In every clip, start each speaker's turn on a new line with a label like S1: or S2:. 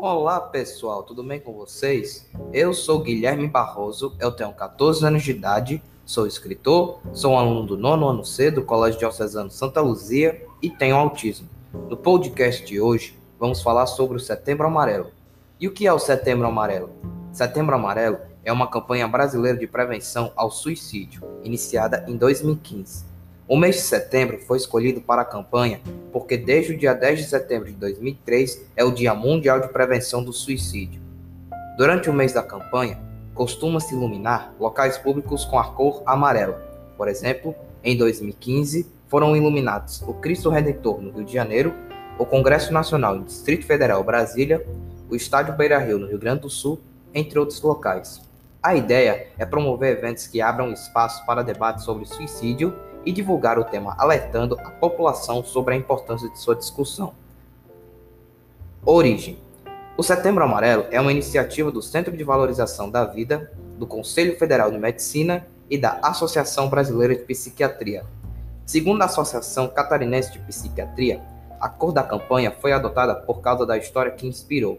S1: Olá pessoal, tudo bem com vocês? Eu sou Guilherme Barroso, eu tenho 14 anos de idade, sou escritor, sou um aluno do nono ano C do Colégio Diocesano Santa Luzia e tenho autismo. No podcast de hoje, vamos falar sobre o Setembro Amarelo. E o que é o Setembro Amarelo? Setembro Amarelo é uma campanha brasileira de prevenção ao suicídio, iniciada em 2015. O mês de setembro foi escolhido para a campanha porque desde o dia 10 de setembro de 2003 é o Dia Mundial de Prevenção do Suicídio. Durante o mês da campanha, costuma-se iluminar locais públicos com a cor amarela. Por exemplo, em 2015 foram iluminados o Cristo Redentor no Rio de Janeiro, o Congresso Nacional no Distrito Federal Brasília, o Estádio Beira-Rio no Rio Grande do Sul, entre outros locais. A ideia é promover eventos que abram espaço para debate sobre suicídio e divulgar o tema alertando a população sobre a importância de sua discussão. Origem: O Setembro Amarelo é uma iniciativa do Centro de Valorização da Vida, do Conselho Federal de Medicina e da Associação Brasileira de Psiquiatria. Segundo a Associação Catarinense de Psiquiatria, a cor da campanha foi adotada por causa da história que inspirou.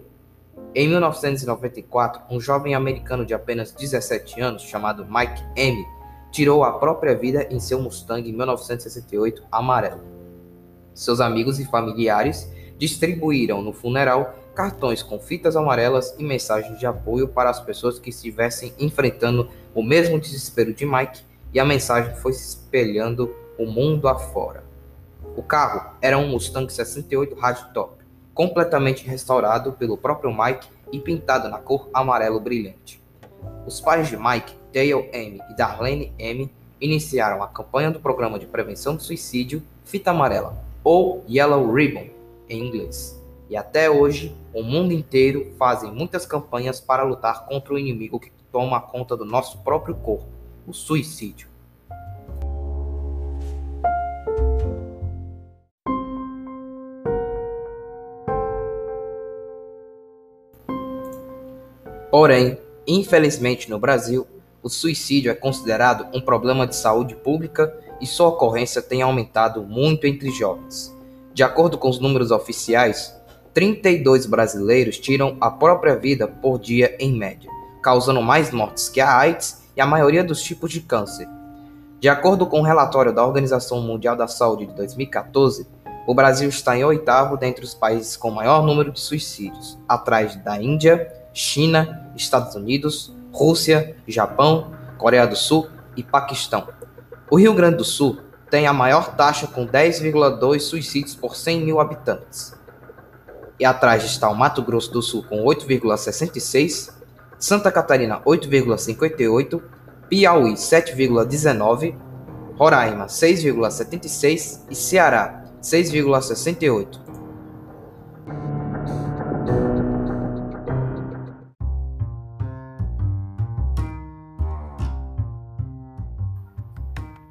S1: Em 1994, um jovem americano de apenas 17 anos, chamado Mike M., tirou a própria vida em seu Mustang em 1968 amarelo. Seus amigos e familiares distribuíram no funeral cartões com fitas amarelas e mensagens de apoio para as pessoas que estivessem enfrentando o mesmo desespero de Mike, e a mensagem foi se espelhando o mundo afora. O carro era um Mustang 68 Hardtop, completamente restaurado pelo próprio Mike e pintado na cor amarelo brilhante. Os pais de Mike Dale M. e Darlene M. iniciaram a campanha do Programa de Prevenção do Suicídio Fita Amarela, ou Yellow Ribbon em inglês. E até hoje, o mundo inteiro fazem muitas campanhas para lutar contra o inimigo que toma conta do nosso próprio corpo, o suicídio. Porém, infelizmente no Brasil, o suicídio é considerado um problema de saúde pública e sua ocorrência tem aumentado muito entre jovens. De acordo com os números oficiais, 32 brasileiros tiram a própria vida por dia em média, causando mais mortes que a AIDS e a maioria dos tipos de câncer. De acordo com o um relatório da Organização Mundial da Saúde de 2014, o Brasil está em oitavo dentre os países com maior número de suicídios, atrás da Índia, China, Estados Unidos, Rússia, Japão, Coreia do Sul e Paquistão. O Rio Grande do Sul tem a maior taxa com 10,2 suicídios por 100 mil habitantes. E atrás está o Mato Grosso do Sul com 8,66, Santa Catarina 8,58, Piauí 7,19, Roraima 6,76 e Ceará 6,68.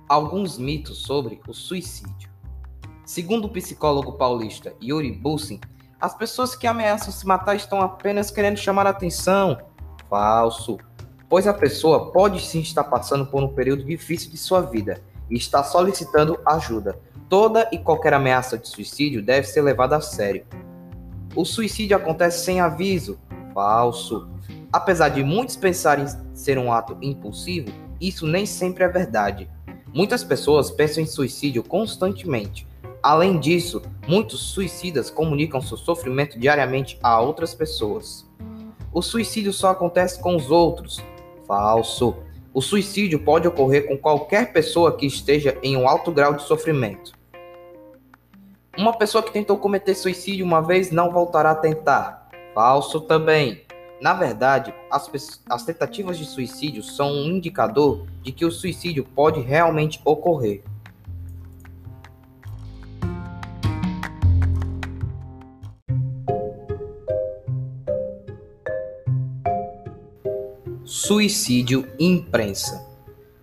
S1: Alguns mitos sobre o suicídio. Segundo o psicólogo paulista Yuri Bussin, as pessoas que ameaçam se matar estão apenas querendo chamar a atenção. Falso. Pois a pessoa pode sim estar passando por um período difícil de sua vida e está solicitando ajuda. Toda e qualquer ameaça de suicídio deve ser levada a sério. O suicídio acontece sem aviso. Falso. Apesar de muitos pensarem ser um ato impulsivo, isso nem sempre é verdade. Muitas pessoas pensam em suicídio constantemente. Além disso, muitos suicidas comunicam seu sofrimento diariamente a outras pessoas. O suicídio só acontece com os outros. Falso. O suicídio pode ocorrer com qualquer pessoa que esteja em um alto grau de sofrimento. Uma pessoa que tentou cometer suicídio uma vez não voltará a tentar. Falso também. Na verdade, as, as, tentativas de suicídio são um indicador de que o suicídio pode realmente ocorrer. Suicídio imprensa.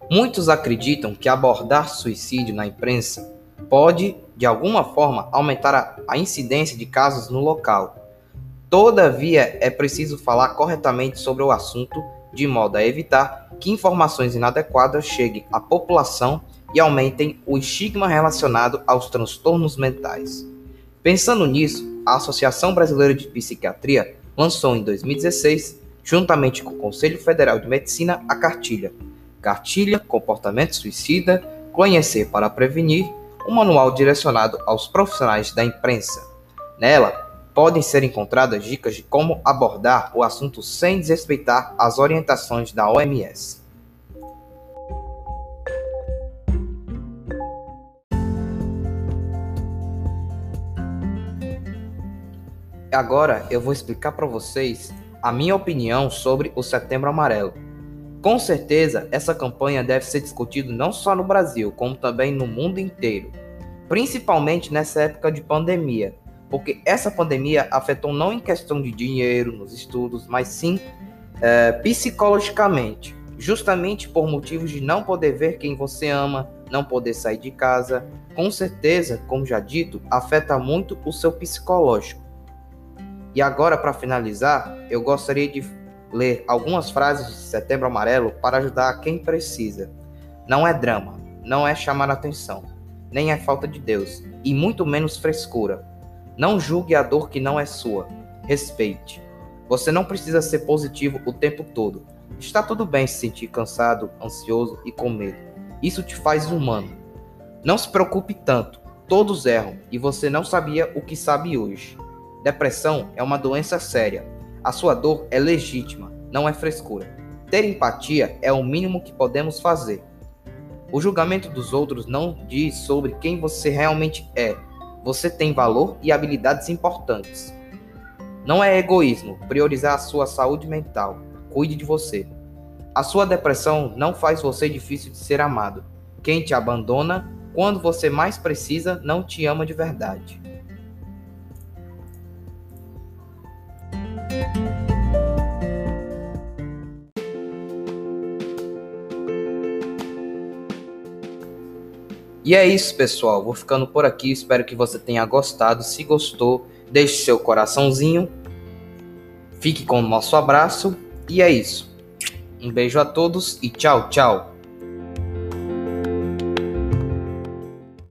S1: Muitos acreditam que abordar suicídio na imprensa pode, de alguma forma, aumentar a, a incidência de casos no local Todavia, é preciso falar corretamente sobre o assunto, de modo a evitar que informações inadequadas cheguem à população e aumentem o estigma relacionado aos transtornos mentais. Pensando nisso, a Associação Brasileira de Psiquiatria lançou em 2016, juntamente com o Conselho Federal de Medicina, a cartilha Cartilha Comportamento Suicida Conhecer para Prevenir, um manual direcionado aos profissionais da imprensa. Nela, podem ser encontradas dicas de como abordar o assunto sem desrespeitar as orientações da OMS. Agora eu vou explicar para vocês a minha opinião sobre o Setembro Amarelo. Com certeza, essa campanha deve ser discutida não só no Brasil, como também no mundo inteiro, principalmente nessa época de pandemia, porque essa pandemia afetou não em questão de dinheiro nos estudos, mas sim é, psicologicamente, justamente por motivos de não poder ver quem você ama, não poder sair de casa. Com certeza, como já dito, afeta muito o seu psicológico. E agora, para finalizar, eu gostaria de ler algumas frases de Setembro Amarelo para ajudar quem precisa. Não é drama, não é chamar atenção, nem é falta de Deus, e muito menos frescura. Não julgue a dor que não é sua. Respeite. Você não precisa ser positivo o tempo todo. Está tudo bem se sentir cansado, ansioso e com medo. Isso te faz humano. Não se preocupe tanto. Todos erram e você não sabia o que sabe hoje. Depressão é uma doença séria. A sua dor é legítima, não é frescura. Ter empatia é o mínimo que podemos fazer. O julgamento dos outros não diz sobre quem você realmente é. Você tem valor e habilidades importantes. Não é egoísmo priorizar a sua saúde mental. Cuide de você. A sua depressão não faz você difícil de ser amado. Quem te abandona quando você mais precisa não te ama de verdade. E é isso, pessoal. Vou ficando por aqui. Espero que você tenha gostado. Se gostou, deixe seu coraçãozinho. Fique com o nosso abraço. E é isso. Um beijo a todos e tchau, tchau.